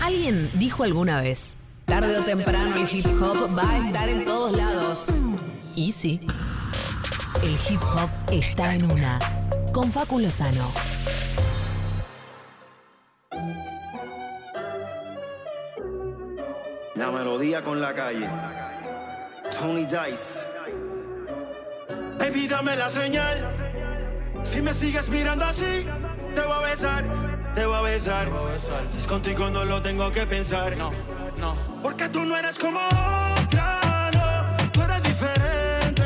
Alguien dijo alguna vez, tarde o temprano el hip hop va a estar en todos lados. Y sí, el hip hop está en una. Con Facu Lozano. La melodía con la calle. Tony Dice. Baby, dame la señal. Si me sigues mirando así, te voy a besar, te voy a besar. Si es contigo no lo tengo que pensar. No, no. Porque tú no eres como otra, no. Tú eres diferente.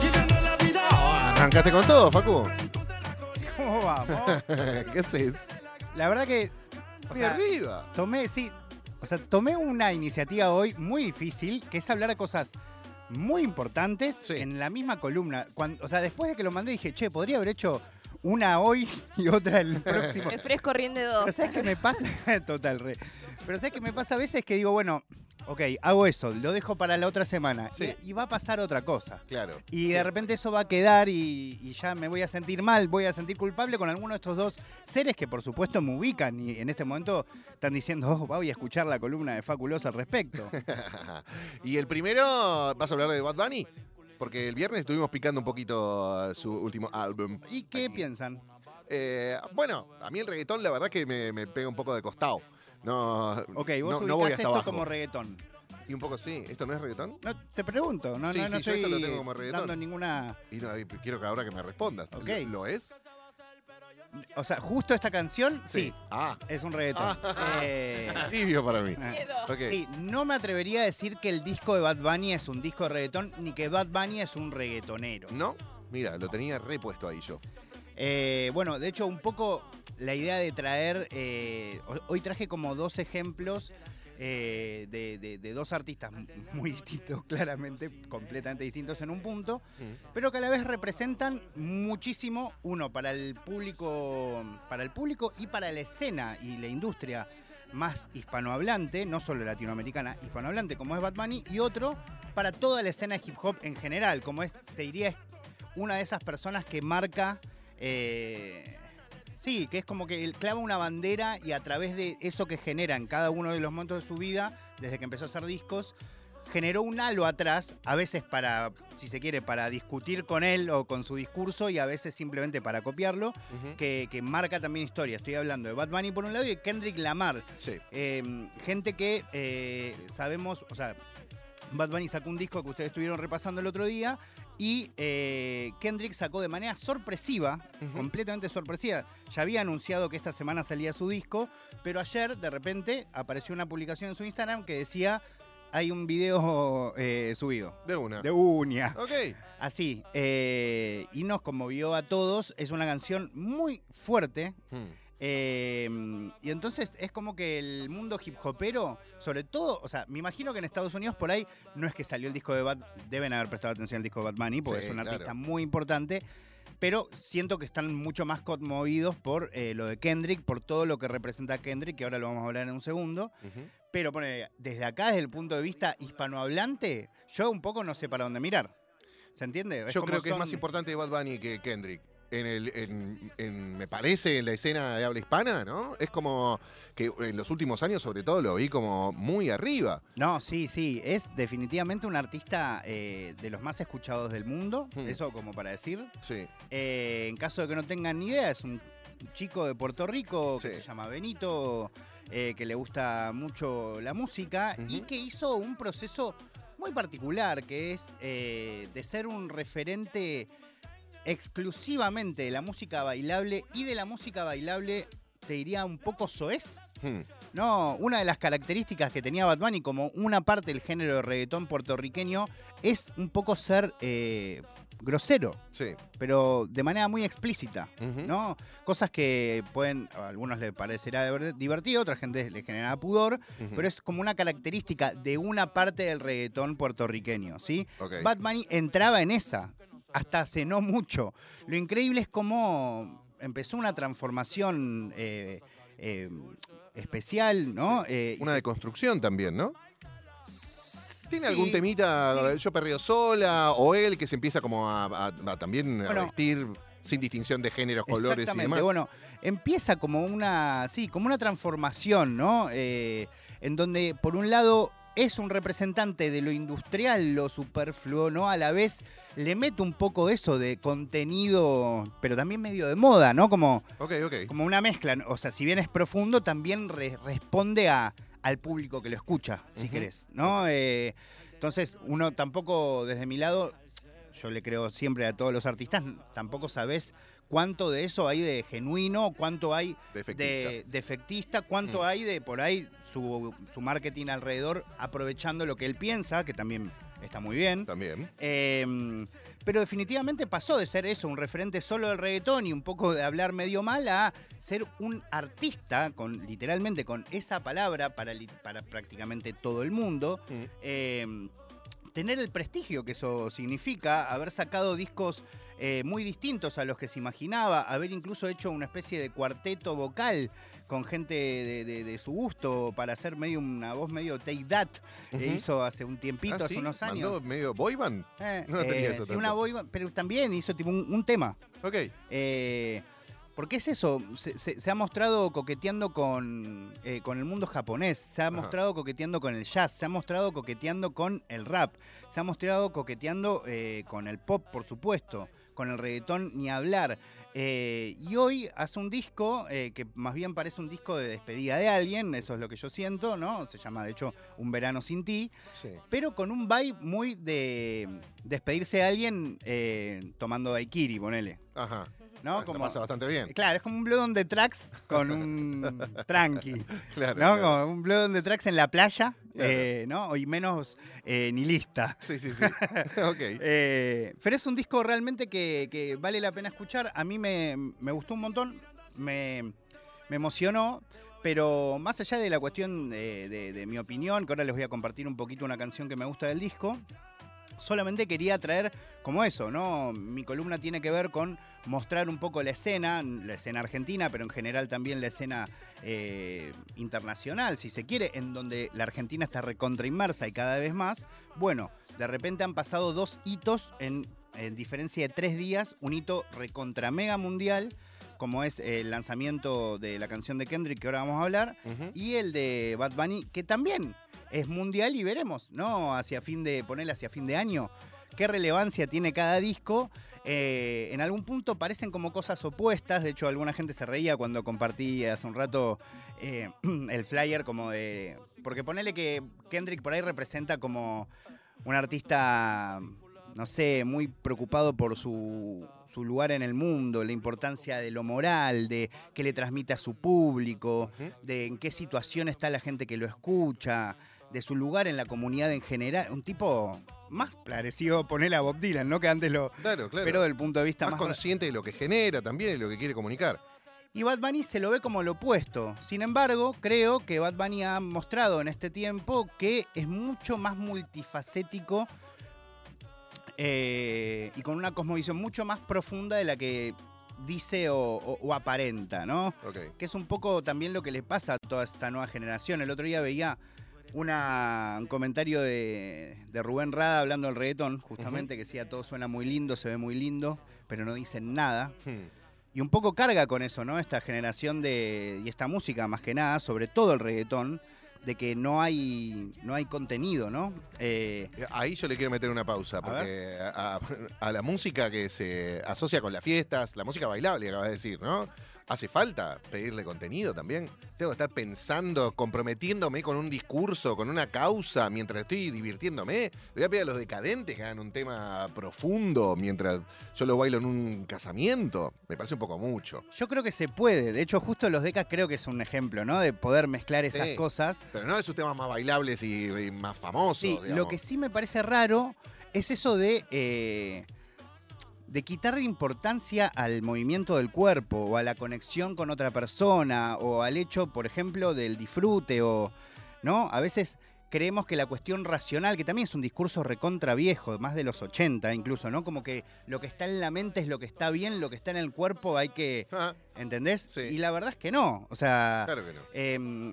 Viviendo la vida. Arrancaste con todo, Facu. ¿Cómo vamos? ¿Qué haces? La verdad que. o sea, arriba. Tomé, sí. O sea, tomé una iniciativa hoy muy difícil, que es hablar de cosas muy importantes Sí. en la misma columna. Cuando, o sea, después de que lo mandé dije, che, podría haber hecho una hoy y otra el próximo. El fresco rinde dos. Pero ¿sabes qué me pasa? Total, re. Pero ¿sabes qué me pasa a veces? Que digo, bueno, ok, hago eso, lo dejo para la otra semana. Sí. Y, y va a pasar otra cosa. Claro. Y Sí. de repente eso va a quedar y, y ya me voy a sentir mal, voy a sentir culpable con alguno de estos dos seres que por supuesto me ubican y en este momento están diciendo, oh, voy a escuchar la columna de Faculoso al respecto. y el primero, ¿vas a hablar de Bad Bunny? Porque el viernes estuvimos picando un poquito uh, su último álbum. ¿Y qué piensan? Eh, bueno, a mí el reggaetón la verdad que me, me pega un poco de costado. No, Ok, vos no, voy hasta esto abajo. como reggaetón. Y un poco sí. ¿Esto no es reggaetón? No, te pregunto, no, Sí, no, sí, no yo estoy esto lo tengo como reggaetón. dando ninguna... Y no, y quiero que ahora que me respondas. Ok. ¿Lo, lo es? O sea, justo esta canción, sí, Ah, es un reggaetón. Ah. Eh, tibio para mí. Miedo. Ok. Sí, no me atrevería a decir que el disco de Bad Bunny es un disco de reggaetón, ni que Bad Bunny es un reggaetonero. ¿No? Mira, lo tenía repuesto ahí yo. Eh, bueno, de hecho, un poco la idea de traer. eh, ho- hoy traje como dos ejemplos eh, de, de- de dos artistas muy distintos, claramente, completamente distintos en un punto, pero que a la vez representan muchísimo, uno, para el público, para el público y para la escena y la industria más hispanohablante, no solo latinoamericana, hispanohablante, como es Bunny, y otro para toda la escena hip hop en general, como es, te diría, es una de esas personas que marca. eh, sí, que es como que él clava una bandera y a través de eso que genera en cada uno de los momentos de su vida, desde que empezó a hacer discos, generó un halo atrás, a veces para, si se quiere, para discutir con él o con su discurso y a veces simplemente para copiarlo, que, que marca también historia. Estoy hablando de Bad Bunny por un lado y de Kendrick Lamar, Sí. eh, gente que eh, sabemos, o sea, Bad Bunny sacó un disco que ustedes estuvieron repasando el otro día y eh, Kendrick sacó de manera sorpresiva, completamente sorpresiva. Ya había anunciado que esta semana salía su disco, pero ayer de repente apareció una publicación en su Instagram que decía hay un video eh, subido. De una. De uña. Ok. Así. eh, y nos conmovió a todos. Es una canción muy fuerte. Hmm. Eh, y entonces es como que el mundo hip hopero, sobre todo, o sea, me imagino que en Estados Unidos por ahí no es que salió el disco de Bad, deben haber prestado atención al disco de Bad Bunny, porque Sí, es un claro. artista muy importante, pero siento que están mucho más conmovidos por eh, lo de Kendrick, por todo lo que representa Kendrick, que ahora lo vamos a hablar en un segundo. Pero desde acá, desde el punto de vista hispanohablante, yo un poco no sé para dónde mirar. ¿Se entiende? Yo creo que es más importante Bad Bunny que Kendrick. En el, en- en- me parece en la escena de habla hispana, ¿no? Es como que en los últimos años, sobre todo, lo vi como muy arriba. No, sí, sí, es definitivamente un artista eh, de los más escuchados del mundo, Hmm. eso como para decir. Sí. Eh, en caso de que no tengan ni idea, es un chico de Puerto Rico que Sí. se llama Benito, eh, que le gusta mucho la música y que hizo un proceso muy particular, que es de ser un referente exclusivamente de la música bailable y de la música bailable, te diría un poco soez. Hmm. No, una de las características que tenía Bad Bunny como una parte del género de reggaetón puertorriqueño es un poco ser eh, grosero, Sí. pero de manera muy explícita. ¿no? Cosas que pueden, a algunos les parecerá diver- divertido, a otra gente le genera pudor, pero es como una característica de una parte del reggaetón puertorriqueño, ¿sí? Ok. Bad Bunny entraba en esa, hasta hace no mucho. Lo increíble es cómo empezó una transformación eh, eh, especial, ¿no? Eh, Una deconstrucción también, ¿no? ¿Tiene Sí, algún temita, sí. yo perreo sola, o él que se empieza como a, a- a también a vestir sin distinción de géneros, colores y demás? Bueno, empieza como una, sí, como una transformación, ¿no? Eh, en donde, por un lado, es un representante de lo industrial, lo superfluo, ¿no? A la vez le mete un poco eso de contenido, pero también medio de moda, ¿no? Como, como una mezcla. O sea, si bien es profundo, también re- responde a, al público que lo escucha, si Ujú. querés, ¿no? Eh, entonces, uno tampoco, desde mi lado, yo le creo siempre a todos los artistas, tampoco sabés cuánto de eso hay de genuino, cuánto hay De efectista. de, de efectista, cuánto Mm. hay de por ahí su, su marketing alrededor, aprovechando lo que él piensa, que también está muy bien. También. Eh, pero definitivamente pasó de ser eso, un referente solo del reggaetón y un poco de hablar medio mal a ser un artista, con literalmente con esa palabra para, li- para prácticamente todo el mundo. Mm. Eh, tener el prestigio que eso significa, haber sacado discos eh, muy distintos a los que se imaginaba, haber incluso hecho una especie de cuarteto vocal con gente de, de- de su gusto para hacer medio una voz medio take that que Ujú. hizo hace un tiempito, Ah, hace ¿sí? unos ¿Mandó años. medio boy band? Eh, No tenía eh, eso sí, una boy band, pero también hizo tipo un, un tema. Ok. Eh, porque es eso, se, se- se ha mostrado coqueteando con, eh, con el mundo japonés, se ha Ajá. mostrado coqueteando con el jazz, se ha mostrado coqueteando con el rap, se ha mostrado coqueteando eh, con el pop, por supuesto, con el reggaetón, ni hablar. Eh, y hoy hace un disco eh, que más bien parece un disco de despedida de alguien, eso es lo que yo siento, ¿no? Se llama de hecho Un verano sin ti Sí. pero con un vibe muy de despedirse de alguien eh, tomando daiquiri, ponele. Ajá. ¿No? La pasa bastante bien. Claro, es como un Blood on the Tracks con un tranqui. Claro. ¿No? claro. Como un Blood on the Tracks en la playa, Claro. eh, ¿no? Y menos eh, nihilista. Sí, sí, sí. ok. Eh, pero es un disco realmente que, que vale la pena escuchar. A mí me, me gustó un montón, me, me emocionó. Pero más allá de la cuestión de, de- de mi opinión, que ahora les voy a compartir un poquito una canción que me gusta del disco, solamente quería traer como eso, ¿no? Mi columna tiene que ver con mostrar un poco la escena, la escena argentina, pero en general también la escena eh, internacional, si se quiere, en donde la Argentina está recontra inmersa y cada vez más. Bueno, de repente han pasado dos hitos en, en diferencia de tres días, un hito recontra mega mundial, como es el lanzamiento de la canción de Kendrick que ahora vamos a hablar, y el de Bad Bunny, que también es mundial y veremos, ¿no? Hacia fin de, ponerle hacia fin de año, qué relevancia tiene cada disco. Eh, en algún punto parecen como cosas opuestas, de hecho alguna gente se reía cuando compartí hace un rato eh, el flyer como de... Porque ponele que Kendrick por ahí representa como un artista, no sé, muy preocupado por su, su lugar en el mundo, la importancia de lo moral, de qué le transmite a su público, de en qué situación está la gente que lo escucha, de su lugar en la comunidad en general. Un tipo más parecido poner a Bob Dylan, ¿no? Que antes lo... Claro, claro. Pero del punto de vista más más... consciente de lo que genera también y lo que quiere comunicar. Y Bad Bunny se lo ve como lo opuesto. Sin embargo, creo que Bad Bunny ha mostrado en este tiempo que es mucho más multifacético eh, y con una cosmovisión mucho más profunda de la que dice o, o- o aparenta, ¿no? Que es un poco también lo que le pasa a toda esta nueva generación. El otro día veía una- un comentario de, de Rubén Rada hablando del reggaetón, justamente, que decía todo suena muy lindo, se ve muy lindo, pero no dicen nada. Hmm. Y un poco carga con eso, ¿no? Esta generación de. y esta música más que nada, sobre todo el reggaetón, de que no hay. no hay contenido, ¿no? Eh, Ahí yo le quiero meter una pausa, porque a, a- a la música que se asocia con las fiestas, la música bailable, acabas de decir, ¿no? ¿Hace falta pedirle contenido también? Tengo que estar pensando, comprometiéndome con un discurso, con una causa, mientras estoy divirtiéndome. Le voy a pedir a los decadentes que hagan un tema profundo mientras yo lo bailo en un casamiento. Me parece un poco mucho. yo creo que se puede. De hecho, justo los decas creo que es un ejemplo, ¿no? De poder mezclar esas Sí. cosas. Pero no de sus temas más bailables y, y más famosos. Sí, lo que sí me parece raro es eso de. eh, de quitarle importancia al movimiento del cuerpo o a la conexión con otra persona o al hecho, por ejemplo, del disfrute o, ¿no? A veces creemos que la cuestión racional, que también es un discurso recontra viejo, más de los 80 incluso, ¿no? Como que lo que está en la mente es lo que está bien, lo que está en el cuerpo hay que, Ah, ¿entendés? Sí. Y la verdad es que no, o sea... claro que no. Eh,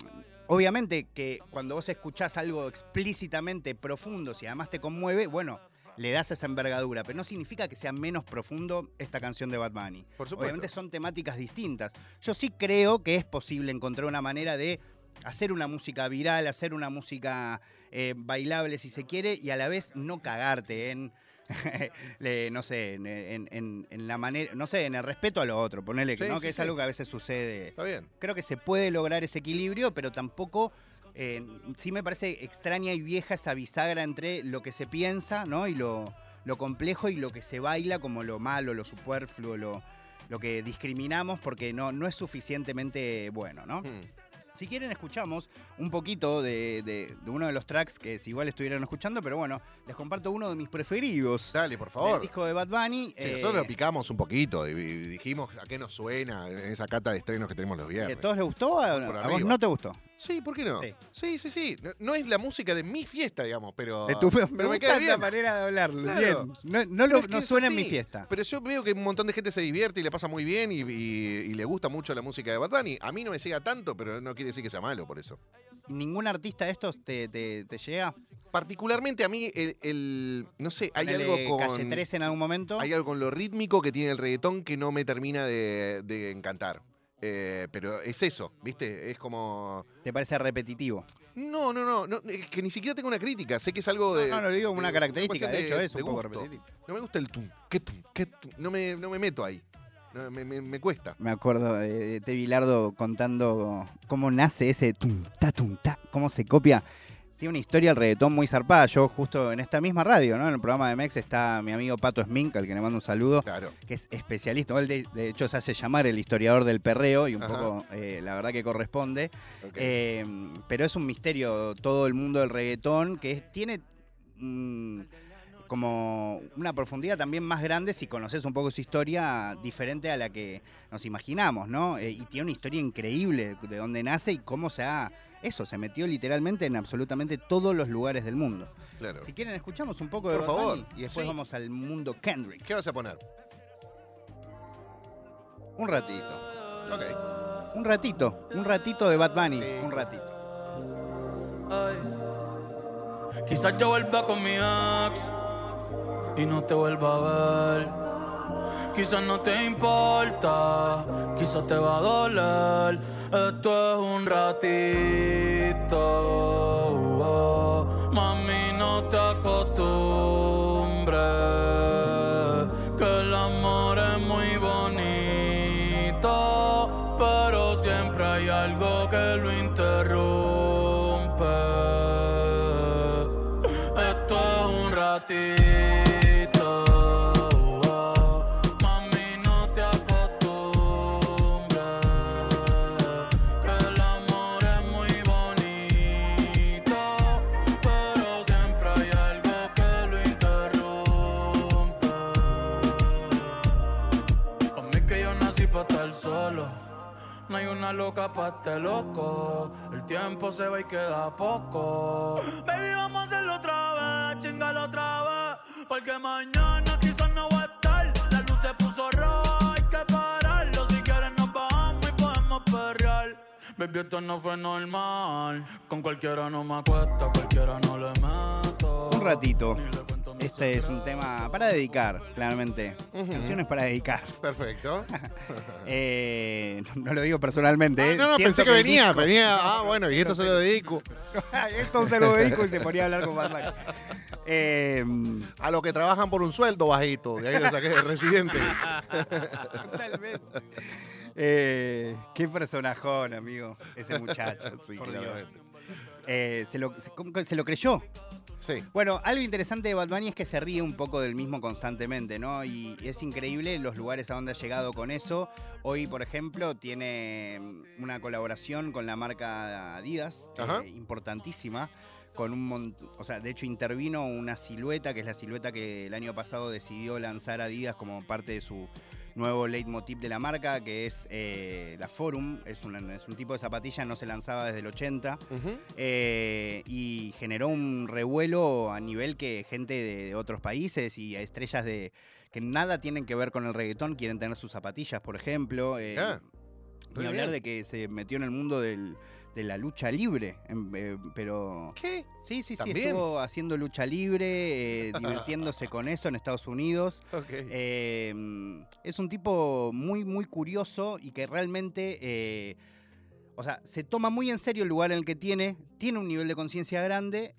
obviamente que cuando vos escuchás algo explícitamente profundo, si además te conmueve, bueno, le das esa envergadura, pero no significa que sea menos profundo esta canción de Bad Bunny. Por supuesto. Obviamente son temáticas distintas. Yo sí creo que es posible encontrar una manera de hacer una música viral, hacer una música eh, bailable si se quiere, y a la vez no cagarte en. le- no sé, en, en- en- en la manera, no sé, en el respeto a lo otro, ponele que, Sí, ¿no? sí, que es sí. algo que a veces sucede Está bien. creo que se puede lograr ese equilibrio, pero tampoco. Eh, sí me parece extraña y vieja esa bisagra entre lo que se piensa, ¿no? Y lo, lo complejo y lo que se baila como lo malo, lo superfluo, lo, lo que discriminamos porque no, no es suficientemente bueno, ¿no? Hmm. Si quieren, escuchamos un poquito de, de- de uno de los tracks que si igual estuvieran escuchando, pero bueno, les comparto uno de mis preferidos. Dale, por favor. disco de Bad Bunny. Sí, eh, nosotros lo picamos un poquito y, dijimos a qué nos suena en esa cata de estrenos que tenemos los ¿que viernes. ¿A todos les gustó? ¿A, a vos no te gustó? Sí, ¿por qué no? Sí. Sí, sí, sí. No, no es la música de mi fiesta, digamos, pero. De tu- pero me me gusta la manera de hablarlo. Claro. Bien. No, no, lo- es que no suena en mi fiesta. Pero yo veo que un montón de gente se divierte y le pasa muy bien y, y- y le gusta mucho la música de Bad Bunny. A mí no me llega tanto, pero no quiere decir que sea malo por eso. ¿Ningún artista de estos te, te- te llega? Particularmente a mí, el, el- no sé, hay Ponele algo con. Calle 13 en algún momento. Hay algo con lo rítmico que tiene el reggaetón que no me termina de, de encantar. Eh, pero es eso, ¿viste? Es como. ¿Te parece repetitivo? No, no, no, no, es que ni siquiera tengo una crítica. Sé que es algo de. no, no, lo digo como una característica. De hecho, es un poco repetitivo. No me gusta el tum, qué tum, qué tum. No me, no me meto ahí. No, me, me- me cuesta. Me acuerdo de, de Te Bilardo contando cómo nace ese tum, ta, tum, ta, cómo se copia. Tiene una historia el reggaetón muy zarpada. Yo justo en esta misma radio, ¿no? En el programa de Mex está mi amigo Pato Smink, al que le mando un saludo. Claro. que es especialista. Él de, de hecho se hace llamar el historiador del perreo y un Ajá. poco, eh, la verdad que corresponde. Eh, pero es un misterio todo el mundo del reggaetón que es- tiene mm, como una profundidad también más grande si conoces un poco su historia diferente a la que nos imaginamos, ¿no? Eh, y tiene una historia increíble de dónde nace y cómo se ha... Eso, se metió literalmente en absolutamente todos los lugares del mundo. claro. Si quieren, escuchamos un poco de Por Bad favor. Bunny y después Sí. vamos al mundo Kendrick. ¿Qué vas a poner? Un ratito. Ok. Un ratito, un ratito de Bad Bunny, Sí. un ratito. Ay. Quizás yo vuelva con mi ex y no te vuelva a ver. Quizás no te importa, quizás te va a doler. Esto es un ratito. oh. No hay una loca pa' este loco. El tiempo se va y queda poco. Baby, vamos a hacerlo otra vez, chingalo otra vez. Porque mañana quizás no va a estar. La luz se puso roja, hay que pararlo. Si quieres nos bajamos y podemos perrear. Baby, esto no fue normal. Con cualquiera no me acuesto, cualquiera no le meto. Un ratito. Este es un tema para dedicar, claramente. Canciones para dedicar. Perfecto. Eh, no, lo digo personalmente. Ah, eh. no, no, Siento pensé que venía, disco- venía. Ah, bueno, y esto se lo dedico. Esto se lo dedico y se ponía a hablar con Bunny. Eh, A los que trabajan por un sueldo bajito. De ahí lo saqué de residente. totalmente. Eh, qué personajón, amigo, ese muchacho. Sí, por Dios. Eh, se, lo, se- ¿cómo que se lo creyó. Sí. Bueno, algo interesante de Bad Bunny es que se ríe un poco del mismo constantemente, ¿no? Y es increíble los lugares a donde ha llegado con eso. Hoy, por ejemplo, tiene mm, una colaboración con la marca Adidas, eh, importantísima. Con un mon- o sea, de hecho intervino una silueta, que es la silueta que el año pasado decidió lanzar Adidas como parte de su nuevo leitmotiv de la marca, que es eh, la Forum. Es, un tipo de zapatilla, no se lanzaba desde el 80. Ujú. Eh, y generó un revuelo a nivel que gente de, de otros países y estrellas de que nada tienen que ver con el reggaetón quieren tener sus zapatillas, por ejemplo. Eh, Ah, ni re hablar bien. de que se metió en el mundo del, de la lucha libre, em, eh, pero... ¿Qué? Sí, sí, sí, ¿También? estuvo haciendo lucha libre, eh, divirtiéndose con eso en Estados Unidos. Eh, es un tipo muy, muy curioso y que realmente, eh, o sea, se toma muy en serio el lugar en el que tiene, tiene un nivel de conciencia grande,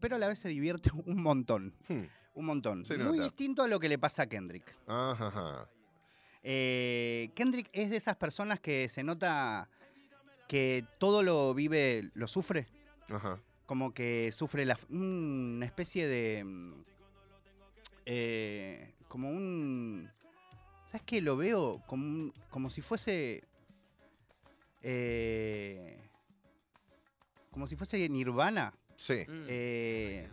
pero a la vez se divierte un montón, Hmm. un montón. Se muy nota. distinto a lo que le pasa a Kendrick. Ajá, ajá. Eh, Kendrick es de esas personas que se nota que todo lo vive, lo sufre, Ajá. como que sufre la, una especie de... mm, eh, como un... ¿Sabes qué? Lo veo como, un- como si fuese... eh, como si fuese Nirvana. Sí. Eh,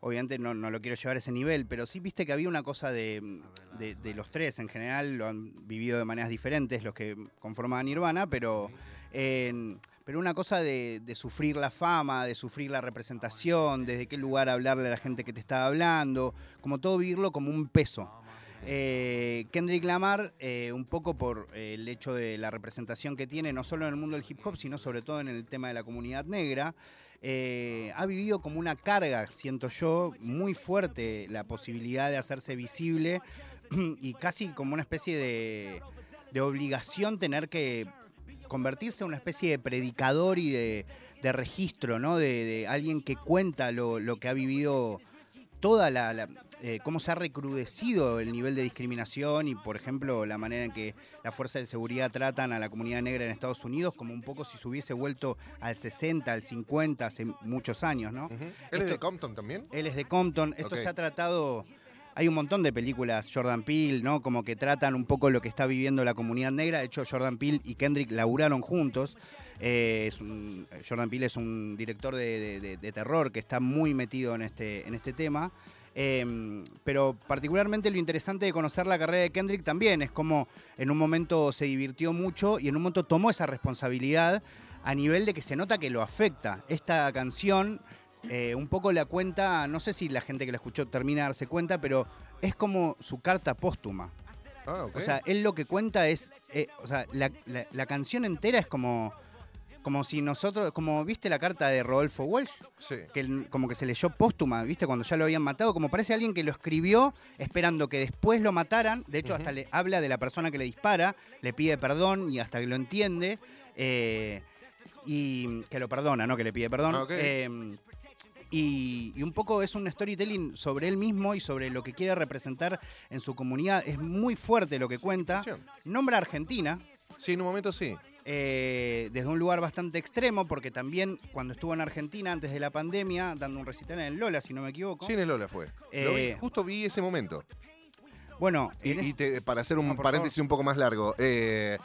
obviamente no, no lo quiero llevar a ese nivel, pero sí viste que había una cosa de, de- de los tres en general, lo han vivido de maneras diferentes los que conformaban Nirvana, pero, pero una cosa de, sufrir la fama, de sufrir la representación, desde qué lugar hablarle a la gente que te estaba hablando, como todo vivirlo como un peso. Eh, Kendrick Lamar, eh, un poco por eh, el hecho de la representación que tiene, no solo en el mundo del hip hop, sino sobre todo en el tema de la comunidad negra, ha vivido como una carga, siento yo, muy fuerte la posibilidad de hacerse visible y casi como una especie de obligación tener que convertirse en una especie de predicador y de, de registro, ¿no? De, de alguien que cuenta lo, lo que ha vivido toda la, la- eh, cómo se ha recrudecido el nivel de discriminación y, por ejemplo, la manera en que las fuerzas de seguridad tratan a la comunidad negra en Estados Unidos, como un poco si se hubiese vuelto al 60, al 50, hace muchos años, ¿no? ¿Él es de Compton también? Él es de Compton. Esto se ha tratado. Hay un montón de películas, Jordan Peele, ¿no? Como que tratan un poco lo que está viviendo la comunidad negra. De hecho, Jordan Peele y Kendrick laburaron juntos. Eh, Jordan Peele es un director de, terror que está muy metido en este, en este tema. Eh, pero particularmente lo interesante de conocer la carrera de Kendrick también es como en un momento se divirtió mucho y en un momento tomó esa responsabilidad a nivel de que se nota que lo afecta. Esta canción eh, un poco la cuenta, no sé si la gente que la escuchó termina de darse cuenta, pero es como su carta póstuma. Ah, ok. O sea, él lo que cuenta es, eh, o sea, la, la- la canción entera es como, como si nosotros, como viste la carta de Rodolfo Walsh, sí. que como que se leyó póstuma, viste, cuando ya lo habían matado, como parece alguien que lo escribió esperando que después lo mataran, de hecho hasta le habla de la persona que le dispara, le pide perdón y hasta que lo entiende, eh, y que lo perdona, ¿no? Que le pide perdón. Ah. Eh, y, y un poco es un storytelling sobre él mismo y sobre lo que quiere representar en su comunidad. Es muy fuerte lo que cuenta. Nombra Argentina, Sí, en un momento sí. eh, desde un lugar bastante extremo, porque también cuando estuvo en Argentina antes de la pandemia, dando un recital en el Lola, si no me equivoco. Sí, en el Lola fue. Lo vi, Eh, justo vi ese momento. Bueno, Y, y te- para hacer un paréntesis un poco más largo, eh,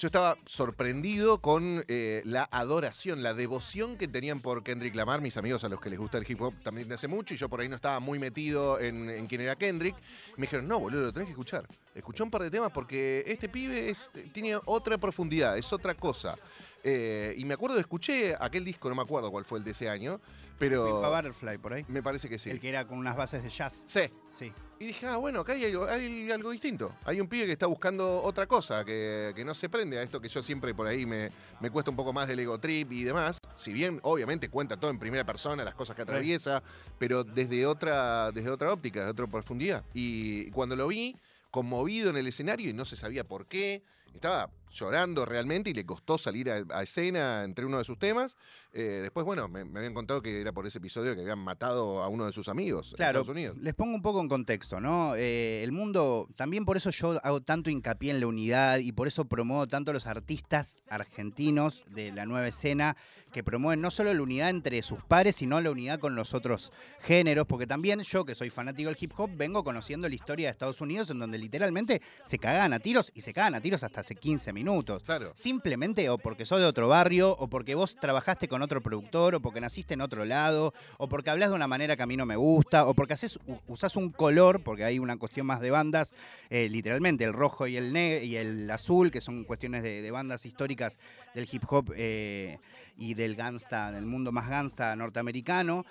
yo estaba sorprendido con eh, la adoración, la devoción que tenían por Kendrick Lamar, mis amigos a los que les gusta el hip hop también de hace mucho, y yo por ahí no estaba muy metido en, quién era Kendrick. Me dijeron, no, boludo, lo tenés que escuchar. Escuchá un par de temas porque este pibe tiene otra profundidad, es otra cosa. Eh, y me acuerdo, escuché aquel disco, no me acuerdo cuál fue el de ese año, pero Butterfly por ahí. me parece que sí. El que era con unas bases de jazz. Sí, Sí. y dije, ah, bueno, acá hay algo, hay algo distinto. Hay un pibe que está buscando otra cosa, que, que no se prende a esto que yo siempre por ahí me, me cuesta un poco más del ego trip y demás. Si bien, obviamente, cuenta todo en primera persona, las cosas que atraviesa, pero desde otra, desde otra óptica, de otra profundidad. Y cuando lo vi, conmovido en el escenario y no se sabía por qué, estaba llorando realmente y le costó salir a, a escena entre uno de sus temas. Eh, después, bueno, me, me habían contado que era por ese episodio que habían matado a uno de sus amigos en Claro, Estados Unidos. les pongo un poco en contexto, ¿no? Eh, el mundo, también por eso yo hago tanto hincapié en la unidad y por eso promuevo tanto a los artistas argentinos de la nueva escena que promueven no solo la unidad entre sus pares, sino la unidad con los otros géneros, porque también yo, que soy fanático del hip hop, vengo conociendo la historia de Estados Unidos en donde literalmente se cagan a tiros y se cagan a tiros hasta hace 15 minutos. Claro. Simplemente o porque sos de otro barrio, o porque vos trabajaste con otro productor, o porque naciste en otro lado, o porque hablas de una manera que a mí no me gusta, o porque haces, usás un color, porque hay una cuestión más de bandas, eh, literalmente el rojo y el negro y el azul, que son cuestiones de, de bandas históricas del hip hop. eh, y del gangsta, del mundo más gangsta norteamericano.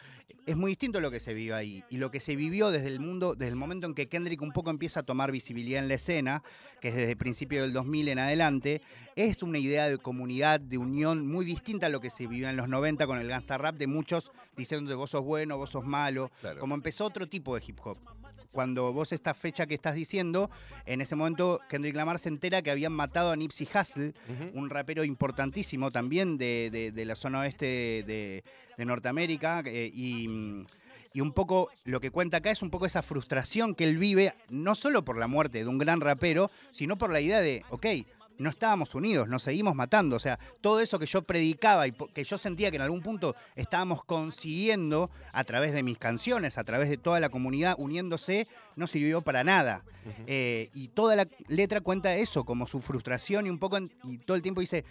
Es muy distinto lo que se vive ahí. Y lo que se vivió desde el mundo, desde el momento en que Kendrick un poco empieza a tomar visibilidad en la escena, que es desde el principio del 2000 en adelante, es una idea de comunidad, de unión muy distinta a lo que se vivió en los 90 con el gangsta rap, de muchos diciendo vos sos bueno, vos sos malo. Claro. Como empezó otro tipo de hip hop cuando vos esta fecha que estás diciendo, en ese momento Kendrick Lamar se entera que habían matado a Nipsey Hussle, un rapero importantísimo también de, de- de la zona oeste de, de Norteamérica. eh, y, mm, y un poco lo que cuenta acá es un poco esa frustración que él vive, no solo por la muerte de un gran rapero, sino por la idea de, ok, no estábamos unidos, nos seguimos matando. O sea, todo eso que yo predicaba y que yo sentía que en algún punto estábamos consiguiendo a través de mis canciones, a través de toda la comunidad uniéndose, no sirvió para nada. Eh, y toda la letra cuenta eso, como su frustración y un poco, en- y todo el tiempo dice,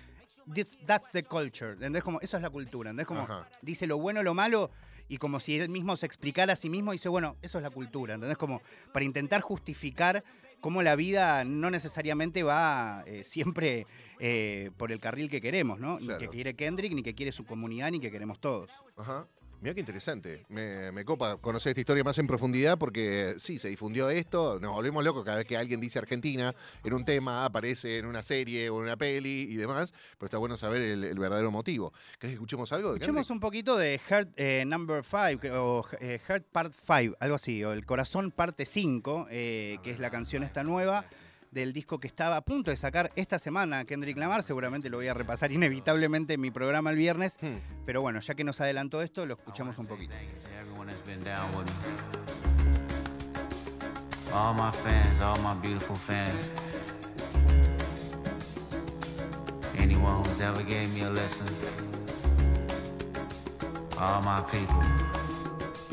"This- that's the culture, ¿entendés? Como, eso es la cultura, ¿entendés? Como Ajá. dice lo bueno, lo malo, y como si él mismo se explicara a sí mismo, dice, bueno, eso es la cultura, ¿entendés? Como para intentar justificar cómo la vida no necesariamente va eh, siempre eh, por el carril que queremos, ¿no? Ni Claro. que quiere Kendrick, ni que quiere su comunidad, ni que queremos todos. Ajá. Mira qué interesante. Me, me copa conocer esta historia más en profundidad porque sí, se difundió esto. Nos volvemos locos cada vez que alguien dice Argentina en un tema, aparece en una serie o en una peli y demás. Pero está bueno saber el, el verdadero motivo. ¿Querés que escuchemos algo? de Escuchemos un poquito de Heart eh, Number 5, o eh, Heart Part 5, algo así, o El Corazón Parte 5, eh, que es la canción esta nueva del disco que estaba a punto de sacar esta semana Kendrick Lamar. Seguramente lo voy a repasar inevitablemente en mi programa el viernes. Hmm. Pero bueno, ya que nos adelantó esto, lo escuchamos un poquito. All my fans, all my beautiful fans. Anyone who's ever gave me a listen. All my people.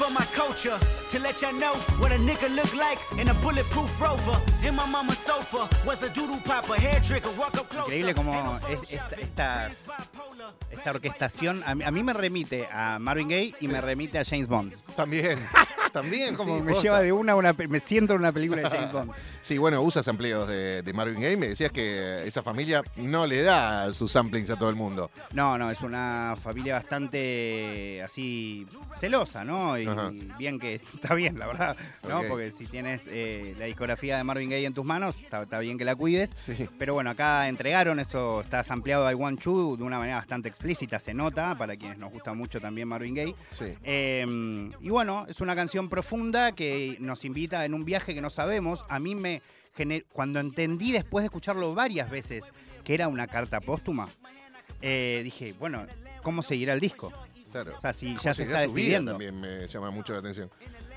For my culture to let y'all know what a nigga look like in a bulletproof rover. In my mama's sofa was a doodle popper, hair trigger, walk up closer. Increíble como es- esta- esta- Esta orquestación a mí, a mí me remite a Marvin Gaye y me remite a James Bond. También. También. Como sí, me posta. lleva de una a una, me siento en una película de James Bond. Sí, bueno, usas empleos de, de Marvin Gaye. Me decías que esa familia no le da sus samplings a todo el mundo. No, no, es una familia bastante así celosa, ¿no? Y Ajá. bien que está bien, la verdad, ¿no? Porque si tienes eh, la discografía de Marvin Gaye en tus manos, está, está bien que la cuides. Sí. Pero bueno, acá entregaron, eso está ampliado I Want You de una manera bastante explícita, se nota, para quienes nos gusta mucho también Marvin Gaye. Sí. Eh, y bueno, es una canción profunda que nos invita en un viaje que no sabemos. A mí me cuando entendí después de escucharlo varias veces que era una carta póstuma, eh, dije, bueno, ¿cómo seguirá el disco? Claro. O sea, si ¿Cómo ya se está despidiendo. También me llama mucho la atención.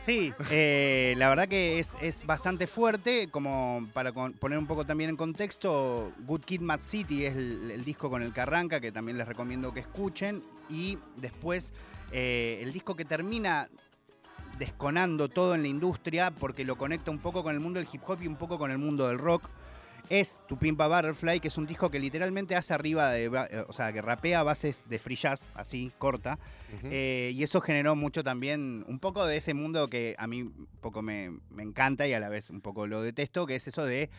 Sí, eh, la verdad que es, es bastante fuerte, como para con- poner un poco también en contexto, Good Kid Mad City es el, el disco con el que arranca, que también les recomiendo que escuchen, y después eh, el disco que termina desconando todo en la industria, porque lo conecta un poco con el mundo del hip hop y un poco con el mundo del rock, es Tu Pimpa Butterfly, que es un disco que literalmente hace arriba de, eh, o sea, que rapea a bases de free jazz, así, corta, eh, y eso generó mucho también, un poco de ese mundo que a mí un poco me, me encanta y a la vez un poco lo detesto, que es eso de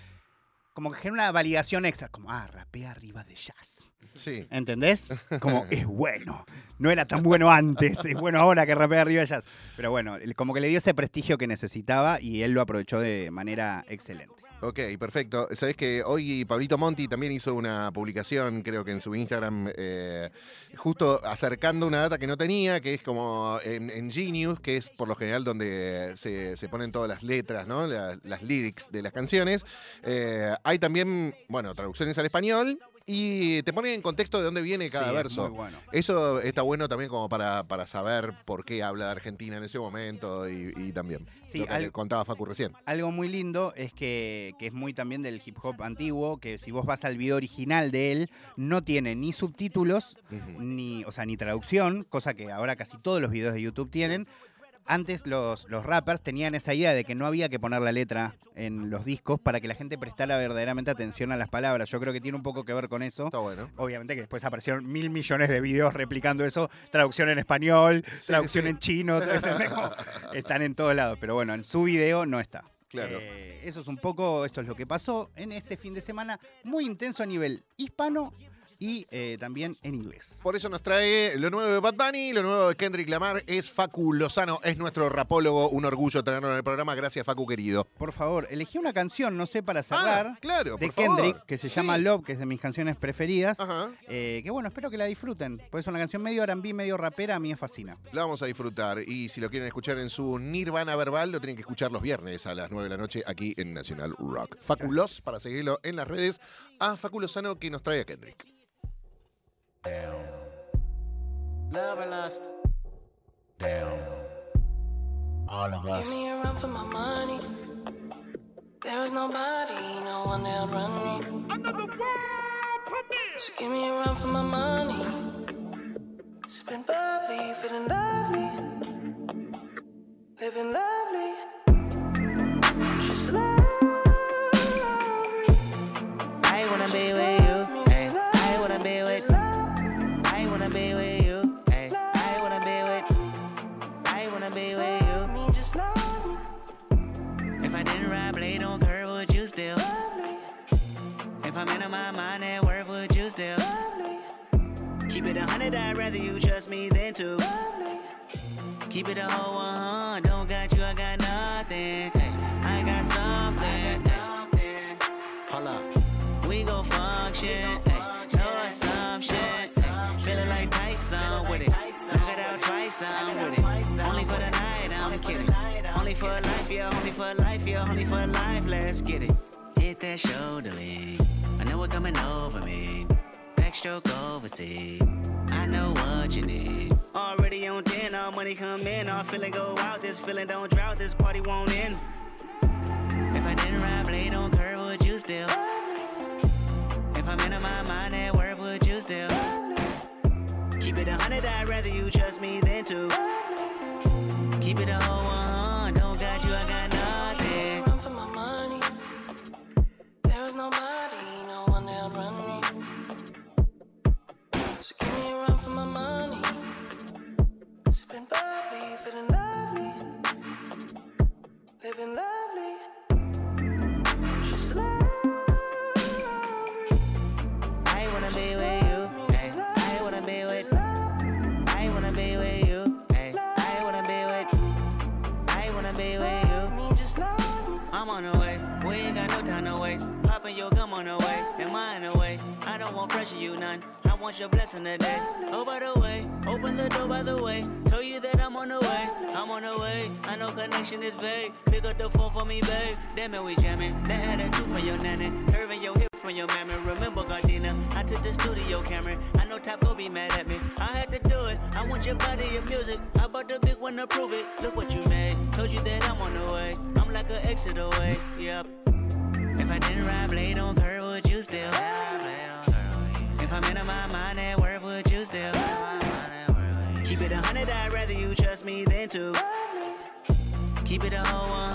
como que genera una validación extra, como, ah, rapea arriba de jazz. Sí. ¿Entendés? Como, es bueno. No era tan bueno antes, es bueno ahora que rapea arriba de jazz. Pero bueno, como que le dio ese prestigio que necesitaba y él lo aprovechó de manera excelente. Ok, perfecto. Sabés que hoy Pablito Monti también hizo una publicación, creo que en su Instagram, eh, justo acercando una data que no tenía, que es como en, en Genius, que es por lo general donde se, se ponen todas las letras, ¿no? La- las lyrics de las canciones. Eh, hay también, bueno, traducciones al español y te ponen en contexto de dónde viene cada Sí, es verso. muy bueno. Eso está bueno también como para, para saber por qué habla de Argentina en ese momento y, y también Sí, lo que contaba Facu recién. Algo muy lindo es que, que es muy también del hip hop antiguo, que si vos vas al video original de él, no tiene ni subtítulos, ni, o sea, ni traducción, cosa que ahora casi todos los videos de YouTube tienen. Antes los, los rappers tenían esa idea de que no había que poner la letra en los discos para que la gente prestara verdaderamente atención a las palabras. Yo creo que tiene un poco que ver con eso. Está bueno. Obviamente que después aparecieron mil millones de videos replicando eso, traducción en español, traducción sí. en chino. Como están en todos lados, pero bueno, en su video no está. Claro. Eh, eso es un poco, esto es lo que pasó en este fin de semana, muy intenso a nivel hispano y eh, también en inglés. Por eso nos trae lo nuevo de Bad Bunny, lo nuevo de Kendrick Lamar, es Facu Lozano, es nuestro rapólogo, un orgullo tenerlo en el programa, gracias Facu querido. Por favor, elegí una canción, no sé, para cerrar, Ah, claro, de por favor. Kendrick, que se Sí. llama Love, que es de mis canciones preferidas. Ajá, eh, que bueno, espero que la disfruten, porque es una canción medio R&B, medio rapera, a mí me fascina. la vamos a disfrutar y si lo quieren escuchar en su Nirvana verbal, lo tienen que escuchar los viernes a las 9 de la noche aquí en Nacional Rock. Facu Loz, para seguirlo en las redes, a Facu Lozano que nos trae a Kendrick. Love and lust. Damn. All of us. Give me a run for my money. There is nobody, no one that'll run me. Another world premiere. So give me a run for my money. Sipping bubbly, feeling lovely. Living lovely. In my mind at work, would you still? lovely, Keep it a hundred, I'd rather you trust me than to. lovely. Keep it a whole one, don't got you, I got nothing. Hey, I got something. Hey, hold up, we gon' function. Hey, no assumption. Hey, feeling like Tyson with it. Knock it out twice, I'm with it. Only for the night, I'm kidding. Only for life, yeah, only for life, yeah, only for life. Let's get it. Hit that shoulder lean. I know it coming over me. Backstroke overseas. I know what you need. Already on 10, all money come in. All feeling go out. This feeling don't drought. This party won't end. If I didn't ride blade on curve, would you still? If I'm in my mind at work, would you still? Keep it a hundred, I'd rather you trust me than to. Keep it a whole one, There's no money. Oh, by the way, open the door by the way. Tell you that I'm on the way. I'm on the way. I know connection is vague. Pick up the phone for me, babe. Damn it, we jamming. That had a two from your nanny. Curving your hip from your mammy. Remember, Gardena, I took the studio camera. I know go be mad at me. I had to do it. I want your body, your music. I bought the big one to prove it. Look what you made. Told you that I'm on the way. I'm like an exit away. Yep. If I didn't ride blade on curve, would you still? Keep it whole one,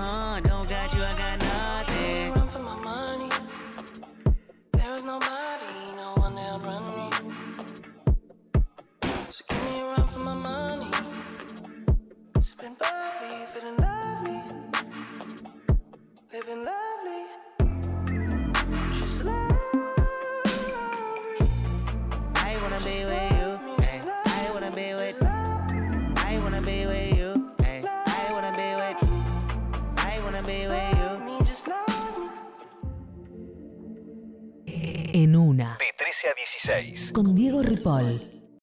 16. Con Diego Ripoll.